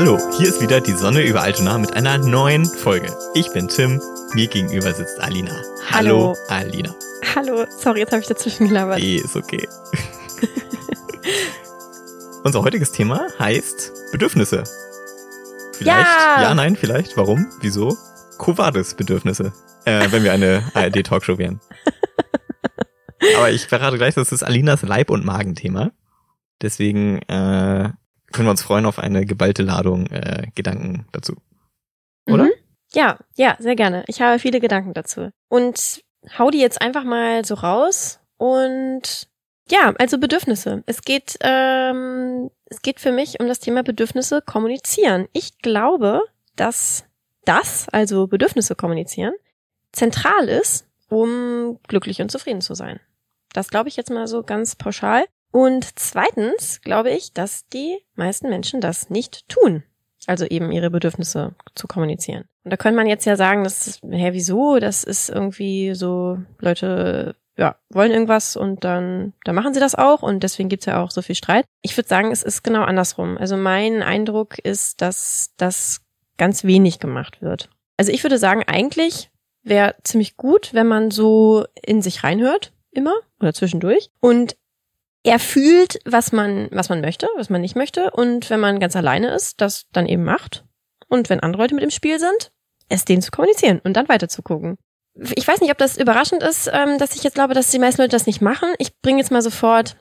Hallo, hier ist wieder die Sonne über Altona mit einer neuen Folge. Ich bin Tim, mir gegenüber sitzt Alina. Hallo. Alina. Hallo, sorry, jetzt habe ich dazwischen gelabert. Nee, ist okay. Unser heutiges Thema heißt Bedürfnisse. Vielleicht? Ja. Ja, nein, vielleicht. Warum? Wieso? Covades-Bedürfnisse. Äh, wenn wir eine ARD-Talkshow wären. Aber ich verrate gleich, das ist Alinas Leib- und Magenthema. Deswegen äh, können wir uns freuen auf eine geballte Ladung äh, Gedanken dazu. Oder? Mhm. Ja, ja, sehr gerne. Ich habe viele Gedanken dazu. Und hau die jetzt einfach mal so raus. Und ja, also Bedürfnisse. Es geht, ähm, es geht für mich um das Thema Bedürfnisse kommunizieren. Ich glaube, dass das, also Bedürfnisse kommunizieren, zentral ist, um glücklich und zufrieden zu sein. Das glaube ich jetzt mal so ganz pauschal. Und zweitens glaube ich, dass die meisten Menschen das nicht tun. Also eben ihre Bedürfnisse zu kommunizieren. Und da könnte man jetzt ja sagen, das ist, hä, wieso? Das ist irgendwie so, Leute, ja, wollen irgendwas und dann, dann machen sie das auch und deswegen gibt's ja auch so viel Streit. Ich würde sagen, es ist genau andersrum. Also mein Eindruck ist, dass das ganz wenig gemacht wird. Also ich würde sagen, eigentlich wäre ziemlich gut, wenn man so in sich reinhört, immer oder zwischendurch und er fühlt, was man, was man möchte, was man nicht möchte. Und wenn man ganz alleine ist, das dann eben macht. Und wenn andere Leute mit im Spiel sind, es denen zu kommunizieren und dann weiter zu gucken. Ich weiß nicht, ob das überraschend ist, ähm, dass ich jetzt glaube, dass die meisten Leute das nicht machen. Ich bringe jetzt mal sofort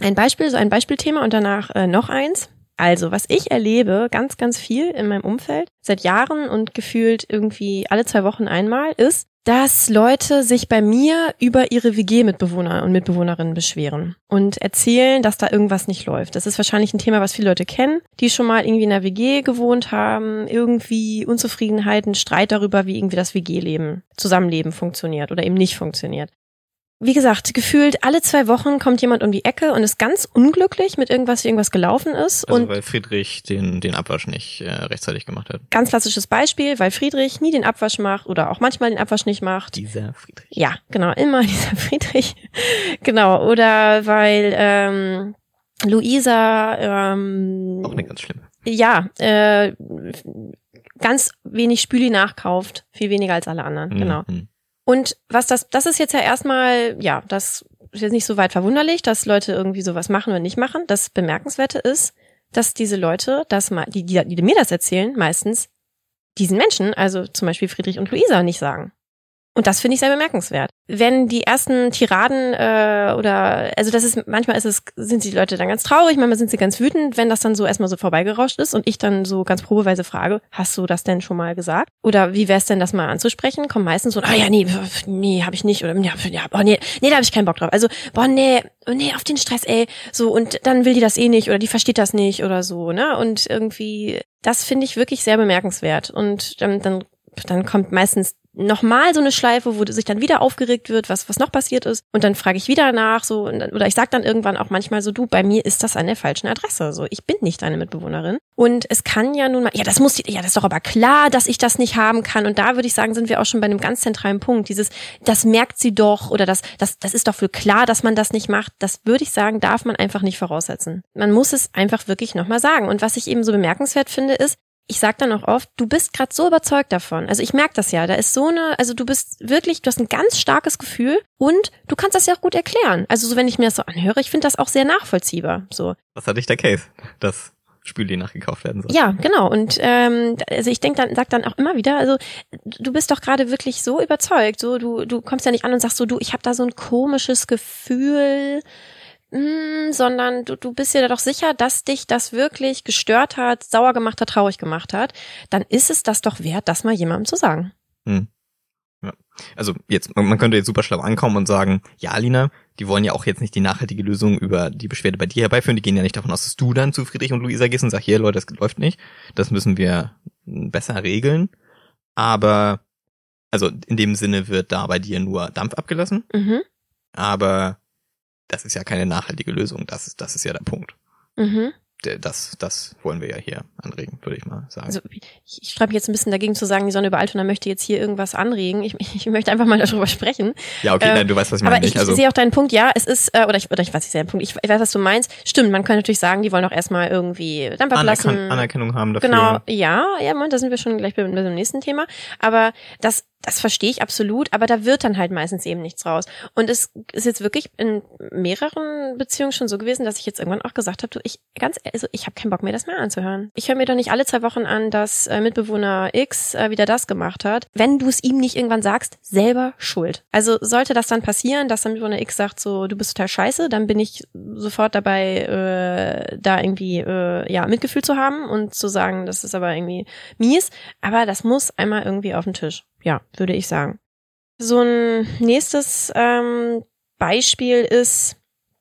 ein Beispiel, so ein Beispielthema und danach äh, noch eins. Also, was ich erlebe, ganz, ganz viel in meinem Umfeld, seit Jahren und gefühlt irgendwie alle zwei Wochen einmal, ist, dass Leute sich bei mir über ihre WG-Mitbewohner und Mitbewohnerinnen beschweren und erzählen, dass da irgendwas nicht läuft. Das ist wahrscheinlich ein Thema, was viele Leute kennen, die schon mal irgendwie in einer WG gewohnt haben, irgendwie Unzufriedenheiten, Streit darüber, wie irgendwie das WG-Leben, Zusammenleben funktioniert oder eben nicht funktioniert wie gesagt, gefühlt alle zwei Wochen kommt jemand um die Ecke und ist ganz unglücklich mit irgendwas, wie irgendwas gelaufen ist. Also und weil Friedrich den, den Abwasch nicht äh, rechtzeitig gemacht hat. ganz klassisches Beispiel, weil Friedrich nie den Abwasch macht oder auch manchmal den Abwasch nicht macht. Dieser Friedrich. Ja, genau, immer dieser Friedrich. genau, oder weil ähm, Luisa ähm, Auch eine ganz schlimme. ja, äh, ganz wenig Spüli nachkauft, viel weniger als alle anderen, genau. Mhm. Und was das, das ist jetzt ja erstmal, ja, das ist jetzt nicht so weit verwunderlich, dass Leute irgendwie sowas machen oder nicht machen. Das Bemerkenswerte ist, dass diese Leute, das mal, die, die, die mir das erzählen, meistens diesen Menschen, also zum Beispiel Friedrich und Luisa, nicht sagen. Und das finde ich sehr bemerkenswert. Wenn die ersten Tiraden äh, oder also das ist manchmal ist es sind die Leute dann ganz traurig, manchmal sind sie ganz wütend, wenn das dann so erstmal so vorbeigerauscht ist und ich dann so ganz probeweise frage, hast du das denn schon mal gesagt? Oder wie wär's denn das mal anzusprechen? Kommt meistens so, ah ja, nee, nee, habe ich nicht oder ja, ja boah, nee, nee, da habe ich keinen Bock drauf. Also, boah, nee, oh, nee, auf den Stress, ey, so und dann will die das eh nicht oder die versteht das nicht oder so, ne? Und irgendwie das finde ich wirklich sehr bemerkenswert und dann dann dann kommt meistens nochmal so eine Schleife, wo sich dann wieder aufgeregt wird, was, was noch passiert ist. Und dann frage ich wieder nach, so, dann, oder ich sag dann irgendwann auch manchmal so, du, bei mir ist das an der falschen Adresse. So, ich bin nicht deine Mitbewohnerin. Und es kann ja nun mal, ja, das muss, ja, das ist doch aber klar, dass ich das nicht haben kann. Und da würde ich sagen, sind wir auch schon bei einem ganz zentralen Punkt. Dieses, das merkt sie doch, oder das, das, das ist doch wohl klar, dass man das nicht macht. Das würde ich sagen, darf man einfach nicht voraussetzen. Man muss es einfach wirklich nochmal sagen. Und was ich eben so bemerkenswert finde, ist, ich sag dann auch oft, du bist gerade so überzeugt davon. Also ich merke das ja. Da ist so eine, also du bist wirklich, du hast ein ganz starkes Gefühl und du kannst das ja auch gut erklären. Also so, wenn ich mir das so anhöre, ich finde das auch sehr nachvollziehbar. So. Was hatte ich der Case? Dass Spüli nachgekauft werden soll. Ja, genau. Und ähm, also ich denke dann, sag dann auch immer wieder, also du bist doch gerade wirklich so überzeugt. So, du, du kommst ja nicht an und sagst so, du, ich habe da so ein komisches Gefühl Mm, sondern du, du bist dir doch sicher, dass dich das wirklich gestört hat, sauer gemacht hat, traurig gemacht hat, dann ist es das doch wert, das mal jemandem zu sagen. Hm. Ja. Also jetzt, man könnte jetzt super schlau ankommen und sagen, ja, Alina, die wollen ja auch jetzt nicht die nachhaltige Lösung über die Beschwerde bei dir herbeiführen. Die gehen ja nicht davon aus, dass du dann zu Friedrich und Luisa gehst und sagst, hier Leute, das läuft nicht. Das müssen wir besser regeln. Aber, also in dem Sinne wird da bei dir nur Dampf abgelassen. Mhm. Aber das ist ja keine nachhaltige Lösung. Das ist, das ist ja der Punkt. Mhm. das, das wollen wir ja hier anregen, würde ich mal sagen. Also ich, ich schreibe jetzt ein bisschen dagegen zu sagen, die Sonne über Altona möchte jetzt hier irgendwas anregen. Ich, ich möchte einfach mal darüber sprechen. Ja, okay, Ähm, nein, du weißt, was ich Aber meine. ich, nicht. Also, ich sehe auch deinen Punkt, ja, es ist, äh, oder ich, oder ich weiß, ich sehe den Punkt, ich, ich weiß, was du meinst. Stimmt, man könnte natürlich sagen, die wollen auch erstmal irgendwie ablassen. Anerkan Anerkennung haben dafür. Genau, ja, ja, Moment, da sind wir schon gleich bei, bei dem nächsten Thema. Aber das, das verstehe ich absolut, aber da wird dann halt meistens eben nichts raus. Und es ist jetzt wirklich in mehreren Beziehungen schon so gewesen, dass ich jetzt irgendwann auch gesagt habe, du, ich ganz, also ich habe keinen Bock mehr, das mehr anzuhören. Ich höre mir doch nicht alle zwei Wochen an, dass äh, Mitbewohner X äh, wieder das gemacht hat. Wenn du es ihm nicht irgendwann sagst, selber schuld. Also sollte das dann passieren, dass dann Mitbewohner X sagt, so du bist total scheiße, dann bin ich sofort dabei, äh, da irgendwie äh, ja Mitgefühl zu haben und zu sagen, das ist aber irgendwie mies. Aber das muss einmal irgendwie auf den Tisch. Ja, würde ich sagen. So ein nächstes ähm, Beispiel ist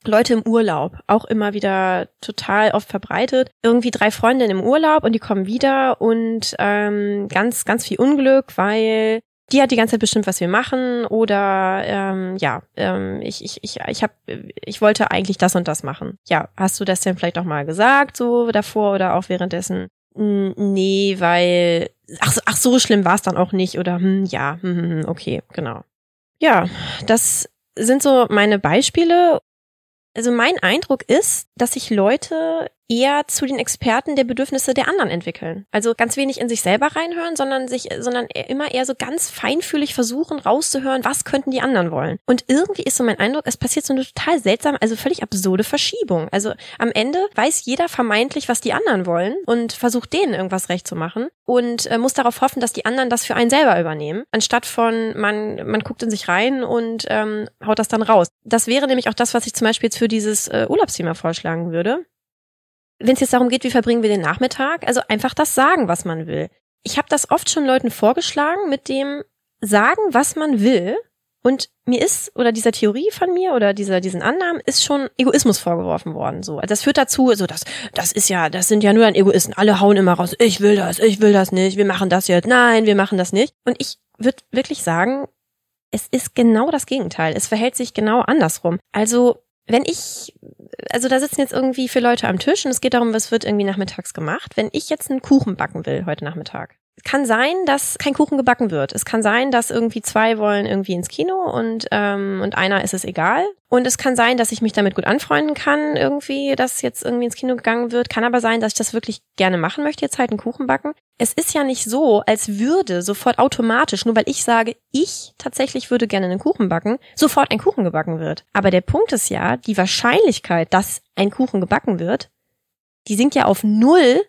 Leute im Urlaub. Auch immer wieder total oft verbreitet. Irgendwie drei Freundinnen im Urlaub und die kommen wieder und ähm, ganz, ganz viel Unglück, weil die hat die ganze Zeit bestimmt, was wir machen oder ähm, ja, ähm, ich, ich, ich, ich hab, ich wollte eigentlich das und das machen. Ja, hast du das denn vielleicht auch mal gesagt, so davor oder auch währenddessen? Hm, Nee, weil ach, so- ach so schlimm war es dann auch nicht oder hm, ja, hm, hm, hm, okay, genau. Ja, das sind so meine Beispiele. Also mein Eindruck ist, dass sich Leute eher zu den Experten der Bedürfnisse der anderen entwickeln. Also ganz wenig in sich selber reinhören, sondern sich, sondern eher- immer eher so ganz feinfühlig versuchen rauszuhören, was könnten die anderen wollen. Und irgendwie ist so mein Eindruck, es passiert so eine total seltsame, also völlig absurde Verschiebung. Also am Ende weiß jeder vermeintlich, was die anderen wollen und versucht denen irgendwas recht zu machen und äh, muss darauf hoffen, dass die anderen das für einen selber übernehmen, anstatt von man man guckt in sich rein und ähm, haut das dann raus. Das wäre nämlich auch das, was ich zum Beispiel jetzt für dieses äh, Urlaubsthema vorschlagen würde wenn es jetzt darum geht, wie verbringen wir den Nachmittag, also einfach das sagen, was man will. Ich habe das oft schon Leuten vorgeschlagen mit dem sagen, was man will. Und mir ist, oder dieser Theorie von mir oder dieser, diesen Annahmen ist schon Egoismus vorgeworfen worden. So, also das führt dazu, so das, das ist ja, das sind ja nur dann Egoisten. Alle hauen immer raus. Ich will das, ich will das nicht. Wir machen das jetzt. Nein, wir machen das nicht. Und ich würde wirklich sagen, es ist genau das Gegenteil. Es verhält sich genau andersrum. Also wenn ich, also da sitzen jetzt irgendwie vier Leute am Tisch und es geht darum, was wird irgendwie nachmittags gemacht. Wenn ich jetzt einen Kuchen backen will heute Nachmittag, kann sein, dass kein Kuchen gebacken wird. Es kann sein, dass irgendwie zwei wollen irgendwie ins Kino und ähm, und einer ist es egal. Und es kann sein, dass ich mich damit gut anfreunden kann, irgendwie, dass jetzt irgendwie ins Kino gegangen wird. Kann aber sein, dass ich das wirklich gerne machen möchte, jetzt halt einen Kuchen backen. Es ist ja nicht so, als würde sofort automatisch, nur weil ich sage, ich tatsächlich würde gerne einen Kuchen backen, sofort ein Kuchen gebacken wird. Aber der Punkt ist ja, die Wahrscheinlichkeit, dass ein Kuchen gebacken wird, die sinkt ja auf null,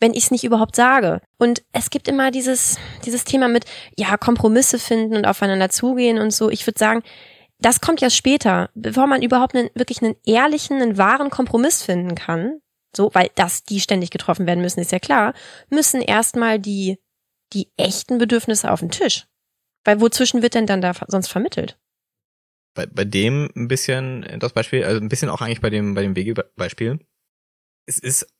wenn ich es nicht überhaupt sage. Und es gibt immer dieses, dieses Thema mit, ja, Kompromisse finden und aufeinander zugehen und so. Ich würde sagen, das kommt ja später, bevor man überhaupt einen, wirklich einen ehrlichen, einen wahren Kompromiss finden kann. So, weil das, die ständig getroffen werden müssen, ist ja klar, müssen erstmal die, die echten Bedürfnisse auf den Tisch. Weil wozwischen wird denn dann da sonst vermittelt? bei, bei dem ein bisschen das Beispiel, also ein bisschen auch eigentlich bei dem, bei dem WG-Beispiel. Es ist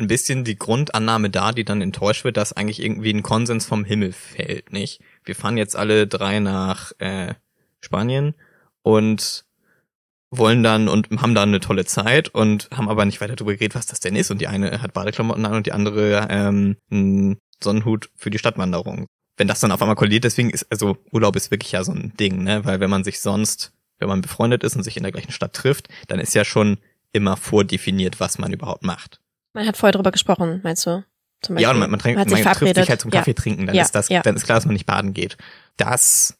ein bisschen die Grundannahme da, die dann enttäuscht wird, dass eigentlich irgendwie ein Konsens vom Himmel fällt, nicht? Wir fahren jetzt alle drei nach äh, Spanien und wollen dann und haben dann eine tolle Zeit und haben aber nicht weiter darüber geredet, was das denn ist. Und die eine hat Badeklamotten an und die andere ähm, einen Sonnenhut für die Stadtwanderung. Wenn das dann auf einmal kollidiert, deswegen ist, also Urlaub ist wirklich ja so ein Ding, ne? Weil wenn man sich sonst, wenn man befreundet ist und sich in der gleichen Stadt trifft, dann ist ja schon immer vordefiniert, was man überhaupt macht. Man hat vorher drüber gesprochen, meinst du? Zum Ja, und man, man, trinkt, hat man sich trifft verabredet. sich halt zum Ja. Kaffee trinken, dann Ja, ist das, ja. dann ist klar, dass man nicht baden geht. Das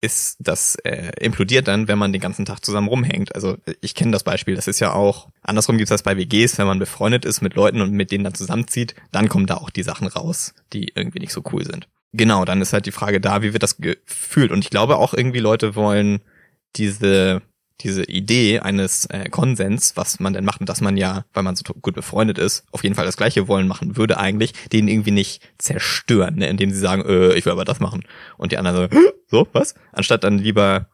ist, das äh, implodiert dann, wenn man den ganzen Tag zusammen rumhängt. Also ich kenne das Beispiel, das ist ja auch, andersrum gibt's das bei WGs, wenn man befreundet ist mit Leuten und mit denen dann zusammenzieht, dann kommen da auch die Sachen raus, die irgendwie nicht so cool sind. Genau, dann ist halt die Frage da, wie wird das gefühlt? Und ich glaube auch irgendwie Leute wollen diese diese Idee eines äh, Konsens, was man denn macht und dass man ja, weil man so gut befreundet ist, auf jeden Fall das Gleiche wollen machen würde eigentlich, den irgendwie nicht zerstören, ne? indem sie sagen, äh, ich will aber das machen. Und die anderen so, so, was? Anstatt dann lieber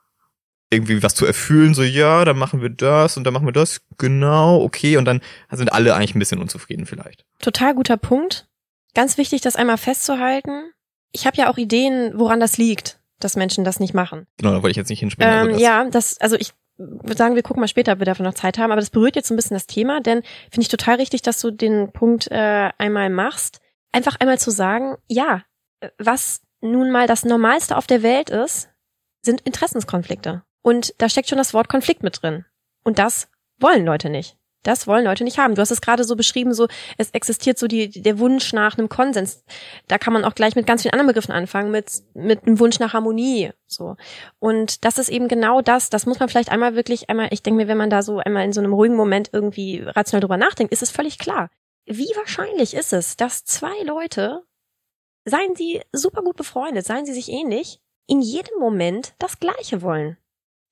irgendwie was zu erfüllen, so, ja, dann machen wir das und dann machen wir das, genau, okay, und dann sind alle eigentlich ein bisschen unzufrieden vielleicht. Total guter Punkt. Ganz wichtig, das einmal festzuhalten. Ich habe ja auch Ideen, woran das liegt, dass Menschen das nicht machen. Genau, da wollte ich jetzt nicht hinspringen. Ähm, also das, ja, das, also ich sagen, wir gucken mal später, ob wir dafür noch Zeit haben, aber das berührt jetzt so ein bisschen das Thema, denn finde ich total richtig, dass du den Punkt äh, einmal machst. Einfach einmal zu sagen, ja, was nun mal das Normalste auf der Welt ist, sind Interessenskonflikte. Und da steckt schon das Wort Konflikt mit drin. Und das wollen Leute nicht. Das wollen Leute nicht haben. Du hast es gerade so beschrieben, so es existiert so die, der Wunsch nach einem Konsens. Da kann man auch gleich mit ganz vielen anderen Begriffen anfangen, mit mit einem Wunsch nach Harmonie. So und das ist eben genau das. Das muss man vielleicht einmal wirklich einmal. Ich denke mir, wenn man da so einmal in so einem ruhigen Moment irgendwie rational drüber nachdenkt, ist es völlig klar. Wie wahrscheinlich ist es, dass zwei Leute, seien sie super gut befreundet, seien sie sich ähnlich, in jedem Moment das Gleiche wollen?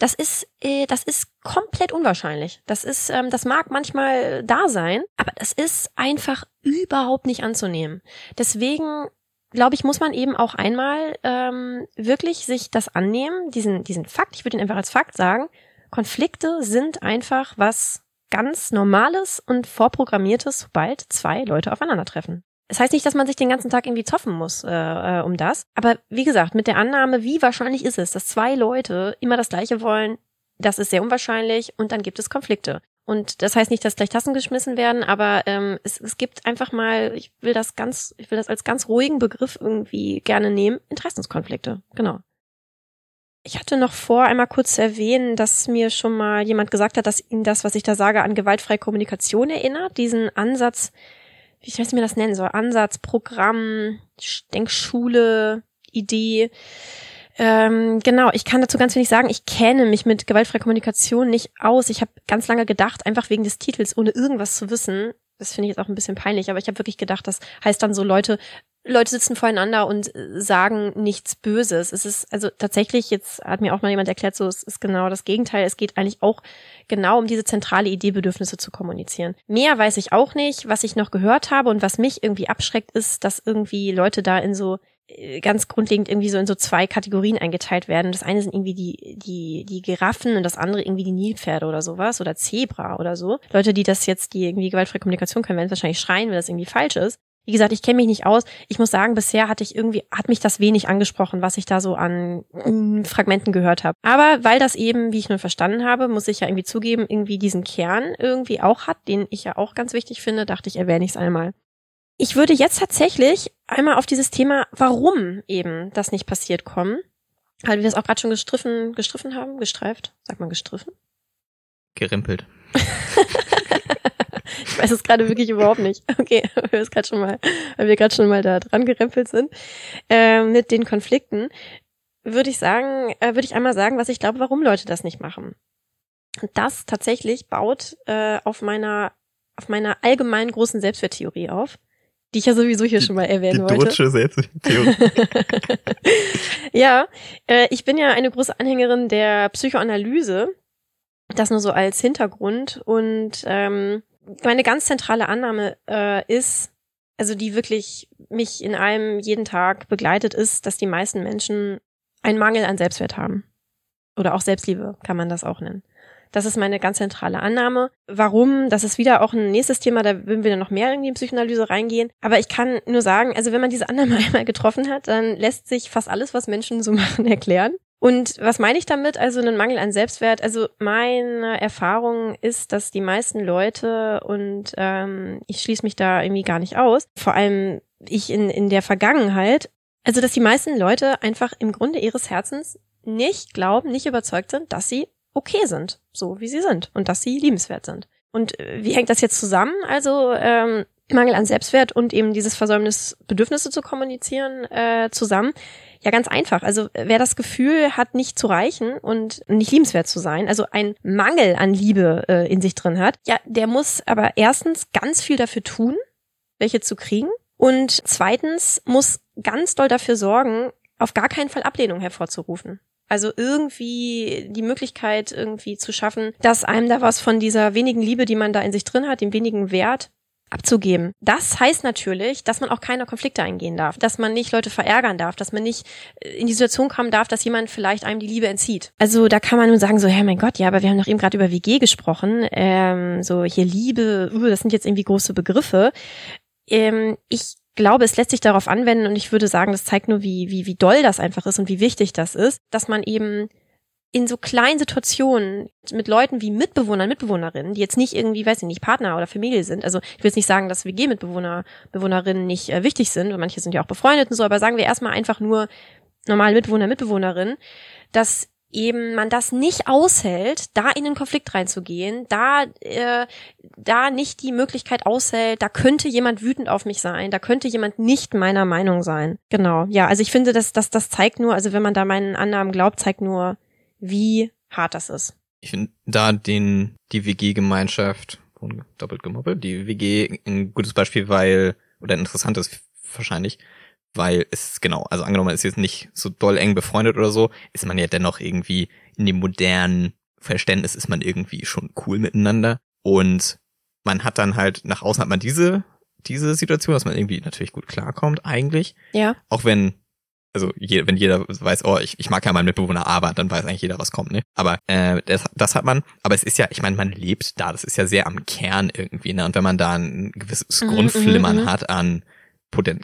Das ist, äh, das ist komplett unwahrscheinlich. Das ist, ähm, das mag manchmal da sein, aber das ist einfach überhaupt nicht anzunehmen. Deswegen glaube ich, muss man eben auch einmal ähm, wirklich sich das annehmen, diesen, diesen Fakt, ich würde ihn einfach als Fakt sagen, Konflikte sind einfach was ganz Normales und Vorprogrammiertes, sobald zwei Leute aufeinandertreffen. Es das heißt nicht, dass man sich den ganzen Tag irgendwie zoffen muss äh, äh, um das. Aber wie gesagt, mit der Annahme, wie wahrscheinlich ist es, dass zwei Leute immer das Gleiche wollen, das ist sehr unwahrscheinlich und dann gibt es Konflikte. Und das heißt nicht, dass gleich Tassen geschmissen werden, aber ähm, es, es gibt einfach mal, ich will das ganz, ich will das als ganz ruhigen Begriff irgendwie gerne nehmen, Interessenskonflikte. Genau. Ich hatte noch vor, einmal kurz zu erwähnen, dass mir schon mal jemand gesagt hat, dass ihn das, was ich da sage, an gewaltfreie Kommunikation erinnert. Diesen Ansatz, ich weiß nicht, wie man das nennen soll, Ansatz, Programm, Denkschule, Idee. Ähm, genau, ich kann dazu ganz wenig sagen. Ich kenne mich mit gewaltfreier Kommunikation nicht aus. Ich habe ganz lange gedacht, einfach wegen des Titels, ohne irgendwas zu wissen. Das finde ich jetzt auch ein bisschen peinlich, aber ich habe wirklich gedacht, das heißt dann so Leute, Leute sitzen voreinander und sagen nichts Böses. Es ist also tatsächlich, jetzt hat mir auch mal jemand erklärt, so es ist genau das Gegenteil. Es geht eigentlich auch genau um diese zentrale Idee, Bedürfnisse zu kommunizieren. Mehr weiß ich auch nicht. Was ich noch gehört habe und was mich irgendwie abschreckt, ist, dass irgendwie Leute da in so äh, ganz grundlegend irgendwie so in so zwei Kategorien eingeteilt werden. Das eine sind irgendwie die, die, die Giraffen und das andere irgendwie die Nilpferde oder sowas oder Zebra oder so. Leute, die das jetzt, die irgendwie gewaltfreie Kommunikation können, werden wahrscheinlich schreien, wenn das irgendwie falsch ist. Wie gesagt, ich kenne mich nicht aus. Ich muss sagen, bisher hatte ich irgendwie, hat mich das wenig angesprochen, was ich da so an mm, Fragmenten gehört habe. Aber weil das eben, wie ich nun verstanden habe, muss ich ja irgendwie zugeben, irgendwie diesen Kern irgendwie auch hat, den ich ja auch ganz wichtig finde, dachte ich, erwähne ich es einmal. Ich würde jetzt tatsächlich einmal auf dieses Thema, warum eben das nicht passiert kommen. Weil wir das auch gerade schon gestriffen, gestriffen haben, gestreift. Sagt man gestriffen? Gerimpelt. ich weiß es gerade wirklich überhaupt nicht. Okay, weil wir es gerade schon mal, weil wir gerade schon mal da dran gerempelt sind äh, mit den Konflikten, würde ich sagen, äh, würde ich einmal sagen, was ich glaube, warum Leute das nicht machen. Und das tatsächlich baut äh, auf meiner auf meiner allgemeinen großen Selbstwerttheorie auf, die ich ja sowieso hier die, schon mal erwähnen die wollte. Deutsche Selbstwerttheorie. ja, äh, ich bin ja eine große Anhängerin der Psychoanalyse. Das nur so als Hintergrund und ähm, meine ganz zentrale Annahme äh, ist, also die wirklich mich in allem jeden Tag begleitet, ist, dass die meisten Menschen einen Mangel an Selbstwert haben. Oder auch Selbstliebe kann man das auch nennen. Das ist meine ganz zentrale Annahme. Warum? Das ist wieder auch ein nächstes Thema, da würden wir dann noch mehr irgendwie in Psychoanalyse reingehen. Aber ich kann nur sagen, also wenn man diese Annahme einmal getroffen hat, dann lässt sich fast alles, was Menschen so machen, erklären. Und was meine ich damit? Also einen Mangel an Selbstwert. Also meine Erfahrung ist, dass die meisten Leute und ähm, ich schließe mich da irgendwie gar nicht aus, vor allem ich in, in der Vergangenheit, also dass die meisten Leute einfach im Grunde ihres Herzens nicht glauben, nicht überzeugt sind, dass sie okay sind, so wie sie sind und dass sie liebenswert sind. Und äh, wie hängt das jetzt zusammen? Also ähm, Mangel an Selbstwert und eben dieses Versäumnis, Bedürfnisse zu kommunizieren, äh, zusammen. Ja, ganz einfach. Also wer das Gefühl hat, nicht zu reichen und nicht liebenswert zu sein, also ein Mangel an Liebe äh, in sich drin hat, ja, der muss aber erstens ganz viel dafür tun, welche zu kriegen. Und zweitens muss ganz doll dafür sorgen, auf gar keinen Fall Ablehnung hervorzurufen. Also irgendwie die Möglichkeit irgendwie zu schaffen, dass einem da was von dieser wenigen Liebe, die man da in sich drin hat, dem wenigen Wert, abzugeben. Das heißt natürlich, dass man auch keine Konflikte eingehen darf, dass man nicht Leute verärgern darf, dass man nicht äh, in die Situation kommen darf, dass jemand vielleicht einem die Liebe entzieht. Also da kann man nun sagen so, hey mein Gott, ja, aber wir haben doch eben gerade über WG gesprochen, ähm, so hier Liebe, uh, das sind jetzt irgendwie große Begriffe. Ähm, ich glaube, es lässt sich darauf anwenden und ich würde sagen, das zeigt nur, wie, wie, wie doll das einfach ist und wie wichtig das ist, dass man eben in so kleinen Situationen mit Leuten wie Mitbewohnern, Mitbewohnerinnen, die jetzt nicht irgendwie, weiß ich nicht, Partner oder Familie sind. Also ich will jetzt nicht sagen, dass WG-Mitbewohner, Bewohnerinnen nicht äh, wichtig sind, weil manche sind ja auch befreundet und so, aber sagen wir erstmal einfach nur normale Mitbewohner, Mitbewohnerinnen, dass eben man das nicht aushält, da in den Konflikt reinzugehen, da äh, da nicht die Möglichkeit aushält, da könnte jemand wütend auf mich sein, da könnte jemand nicht meiner Meinung sein. Genau, ja, also ich finde, dass das das zeigt nur, also wenn man da meinen Annahmen glaubt, zeigt nur, wie hart das ist. Ich finde da den die WG-Gemeinschaft doppelt gemoppelt, die WG ein gutes Beispiel, weil oder ein interessantes wahrscheinlich, weil es genau, also angenommen, man ist jetzt nicht so doll eng befreundet oder so, ist man ja dennoch irgendwie in dem modernen Verständnis ist man irgendwie schon cool miteinander und man hat dann halt nach außen hat man diese diese Situation, dass man irgendwie natürlich gut klarkommt eigentlich. Ja. Auch wenn also je, wenn jeder weiß, oh, ich, ich mag ja meinen Mitbewohner, aber dann weiß eigentlich jeder, was kommt, ne? Aber äh, das, das hat man, aber es ist ja, ich meine, man lebt da, das ist ja sehr am Kern irgendwie, ne? Und wenn man da ein gewisses Mhm, Grundflimmern mhm, mhm. hat an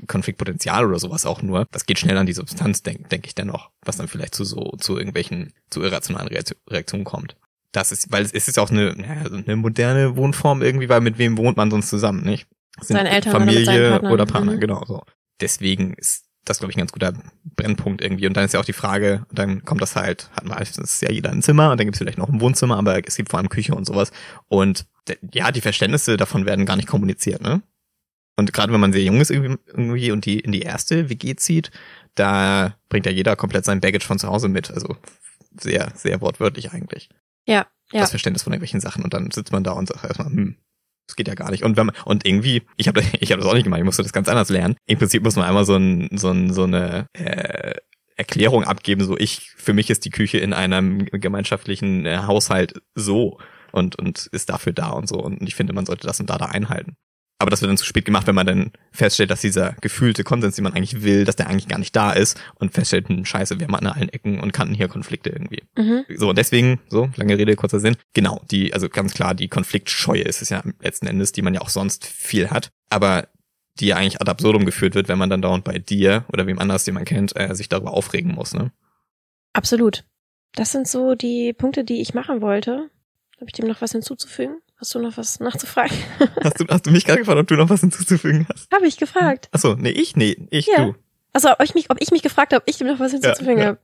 Konfliktpotenzial oder sowas auch nur, das geht schnell an die Substanz, denke denk ich dennoch, was dann vielleicht zu so, zu irgendwelchen, zu irrationalen Reaktion- Reaktionen kommt. Das ist, weil es ist auch eine, eine moderne Wohnform irgendwie, weil mit wem wohnt man sonst zusammen, nicht? Sind Seine Eltern oder Familie Partnern. oder Partner, Mhm. genau so. Deswegen ist das, glaube ich, ein ganz guter Brennpunkt irgendwie. Und dann ist ja auch die Frage, dann kommt das halt, hat man das ist ja jeder ein Zimmer und dann gibt es vielleicht noch ein Wohnzimmer, aber es gibt vor allem Küche und sowas. Und ja, die Verständnisse davon werden gar nicht kommuniziert, ne? Und gerade wenn man sehr jung ist irgendwie, irgendwie und die in die erste WG zieht, da bringt ja jeder komplett sein Baggage von zu Hause mit. Also sehr, sehr wortwörtlich eigentlich. Ja, ja. Das Verständnis von irgendwelchen Sachen. Und dann sitzt man da und sagt erstmal, hm, das geht ja gar nicht. Und wenn man, und irgendwie, ich habe ich hab das auch nicht gemacht, ich musste das ganz anders lernen. Im Prinzip muss man einmal so, ein, so, ein, so eine äh, Erklärung abgeben, so ich, für mich ist die Küche in einem gemeinschaftlichen äh, Haushalt so und, und ist dafür da und so. Und ich finde, man sollte das und da da einhalten. Aber das wird dann zu spät gemacht, wenn man dann feststellt, dass dieser gefühlte Konsens, den man eigentlich will, dass der eigentlich gar nicht da ist und feststellt, hm, scheiße, wir haben an allen Ecken und Kanten hier Konflikte irgendwie. Mhm. So, und deswegen, so, lange Rede, kurzer Sinn. Genau, die, also ganz klar, die Konfliktscheue ist es ja letzten Endes, die man ja auch sonst viel hat, aber die ja eigentlich ad absurdum geführt wird, wenn man dann dauernd bei dir oder wem anders, den man kennt, äh, sich darüber aufregen muss, ne? Absolut. Das sind so die Punkte, die ich machen wollte. Habe ich dem noch was hinzuzufügen? Hast du noch was nachzufragen? Hast du, hast du mich gerade gefragt, ob du noch was hinzuzufügen hast? Habe ich gefragt. Achso, nee, ich? Nee, ich, Ja. du. Also ob ich mich, ob ich mich gefragt habe, ob ich dem noch was hinzuzufügen ja. habe.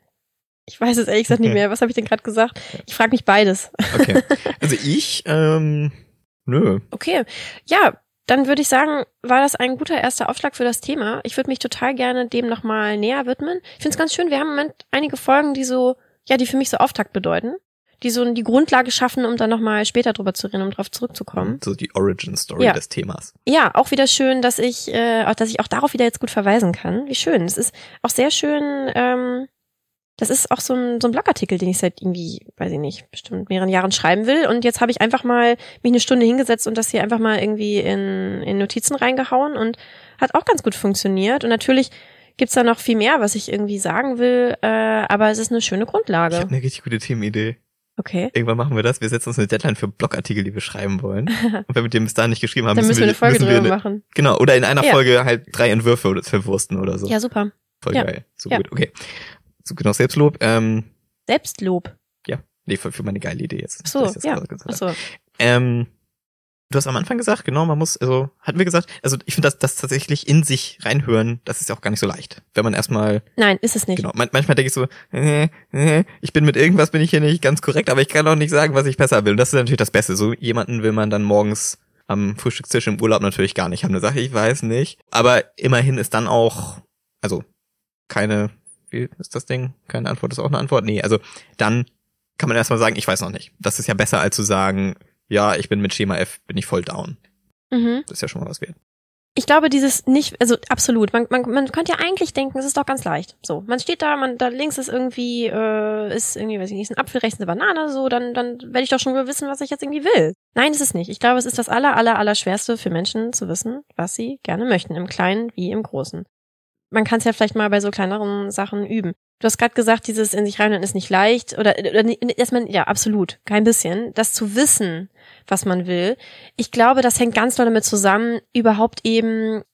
Ich weiß es ehrlich gesagt nicht mehr. Was habe ich denn gerade gesagt? Ich frage mich beides. Okay. Also ich, ähm, nö. Okay. Ja, dann würde ich sagen, war das ein guter erster Aufschlag für das Thema. Ich würde mich total gerne dem nochmal näher widmen. Ich finde es ganz schön, wir haben im Moment einige Folgen, die so, ja, die für mich so Auftakt bedeuten. Die so die Grundlage schaffen, um dann nochmal später drüber zu reden, um drauf zurückzukommen. So die Origin Story Ja. des Themas. Ja, auch wieder schön, dass ich, äh, auch, dass ich auch darauf wieder jetzt gut verweisen kann. Wie schön. Es ist auch sehr schön, ähm, das ist auch so ein, so ein Blogartikel, den ich seit irgendwie, weiß ich nicht, bestimmt mehreren Jahren schreiben will. Und jetzt habe ich einfach mal mich eine Stunde hingesetzt und das hier einfach mal irgendwie in, in Notizen reingehauen und hat auch ganz gut funktioniert. Und natürlich gibt's da noch viel mehr, was ich irgendwie sagen will, äh, aber es ist eine schöne Ich Grundlage. habe eine richtig gute Themenidee. Okay. Irgendwann machen wir das. Wir setzen uns eine Deadline für Blogartikel, die wir schreiben wollen. Und wenn wir den bis dahin nicht geschrieben haben, Dann müssen wir eine Folge drüber machen. Genau, oder in einer Ja. Folge halt drei Entwürfe oder verwursten oder so. Ja, super. Voll ja. geil. So Ja. gut, okay. So genau Selbstlob. Ähm, Selbstlob. ja, nee, für, für meine geile Idee jetzt. Ach so, ja. Ach so. Ähm, du hast am Anfang gesagt, genau, man muss, also hatten wir gesagt, also ich finde das, das tatsächlich in sich reinhören, das ist ja auch gar nicht so leicht. Wenn man erstmal, Nein, ist es nicht. genau, man, manchmal denke ich so, äh, äh, ich bin mit irgendwas bin ich hier nicht ganz korrekt, aber ich kann auch nicht sagen, was ich besser will. Und das ist natürlich das Beste. So jemanden will man dann morgens am Frühstückstisch im Urlaub natürlich gar nicht haben. Eine Sache, ich weiß nicht. Aber immerhin ist dann auch, also keine, wie ist das Ding? Keine Antwort ist auch eine Antwort? Nee, also dann kann man erstmal sagen, ich weiß noch nicht. Das ist ja besser als zu sagen, ja, ich bin mit Schema F, bin ich voll down. Mhm. Das ist ja schon mal was wert. Ich glaube, dieses nicht, also absolut. Man, man, man könnte ja eigentlich denken, es ist doch ganz leicht. So, man steht da, man da links ist irgendwie, äh, ist irgendwie, weiß ich nicht, ist ein Apfel, rechts eine Banane, so, dann, dann werde ich doch schon wissen, was ich jetzt irgendwie will. Nein, ist es nicht. Ich glaube, es ist das aller, aller, aller schwerste für Menschen zu wissen, was sie gerne möchten, im Kleinen wie im Großen. Man kann es ja vielleicht mal bei so kleineren Sachen üben. Du hast gerade gesagt, dieses in sich reinhören ist nicht leicht oder, oder erstmal, ja, absolut, kein bisschen. Das zu wissen, was man will. Ich glaube, das hängt ganz doll damit zusammen, überhaupt eben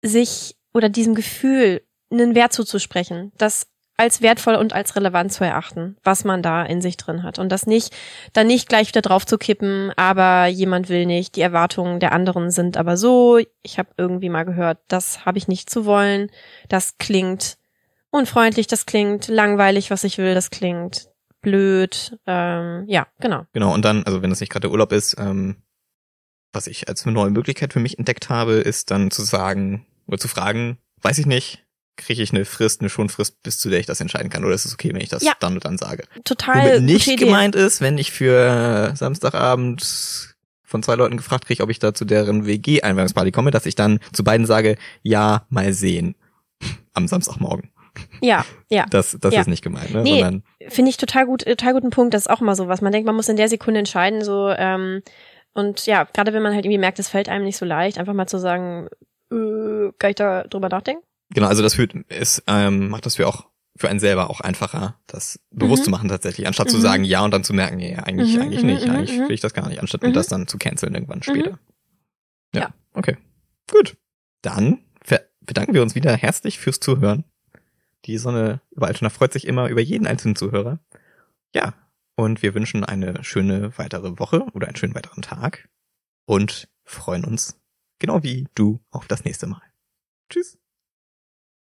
sich oder diesem Gefühl einen Wert zuzusprechen, das als wertvoll und als relevant zu erachten, was man da in sich drin hat. Und das nicht, dann nicht gleich wieder drauf zu kippen, aber jemand will nicht, die Erwartungen der anderen sind aber so, ich habe irgendwie mal gehört, das habe ich nicht zu wollen, das klingt unfreundlich, das klingt langweilig, was ich will, das klingt blöd, ähm, ja, genau. Genau, und dann, also wenn das nicht gerade der Urlaub ist, ähm, was ich als eine neue Möglichkeit für mich entdeckt habe, ist dann zu sagen oder zu fragen, weiß ich nicht, kriege ich eine Frist, eine Schonfrist, bis zu der ich das entscheiden kann, oder ist es okay, wenn ich das Ja. dann und dann sage? Total Womit nicht gemeint ist, wenn ich für Samstagabend von zwei Leuten gefragt kriege, ob ich da zu deren WG-Einweihungsparty komme, dass ich dann zu beiden sage, ja, mal sehen. Am Samstagmorgen. Ja, ja. Das, das Ja. ist nicht gemeint, ne? Nee. Finde ich total gut, total guten Punkt. Das ist auch immer so was. Man denkt, man muss in der Sekunde entscheiden, so, ähm, und ja, gerade wenn man halt irgendwie merkt, es fällt einem nicht so leicht, einfach mal zu sagen, äh, kann ich da drüber nachdenken? genau, also das führt, es ähm, macht das für auch für einen selber auch einfacher, das bewusst Mhm. zu machen tatsächlich, anstatt zu Mhm. sagen ja und dann zu merken, nee, eigentlich, Mhm, eigentlich nicht, mhm, eigentlich mhm. will ich das gar nicht, anstatt Mhm. das dann zu canceln irgendwann später. Ja, Ja. okay. Gut. Dann bedanken wir uns wieder herzlich fürs Zuhören. Die Sonne über Altona freut sich immer über jeden einzelnen Zuhörer. Ja, und wir wünschen eine schöne weitere Woche oder einen schönen weiteren Tag und freuen uns, genau wie du, auf das nächste Mal. Tschüss.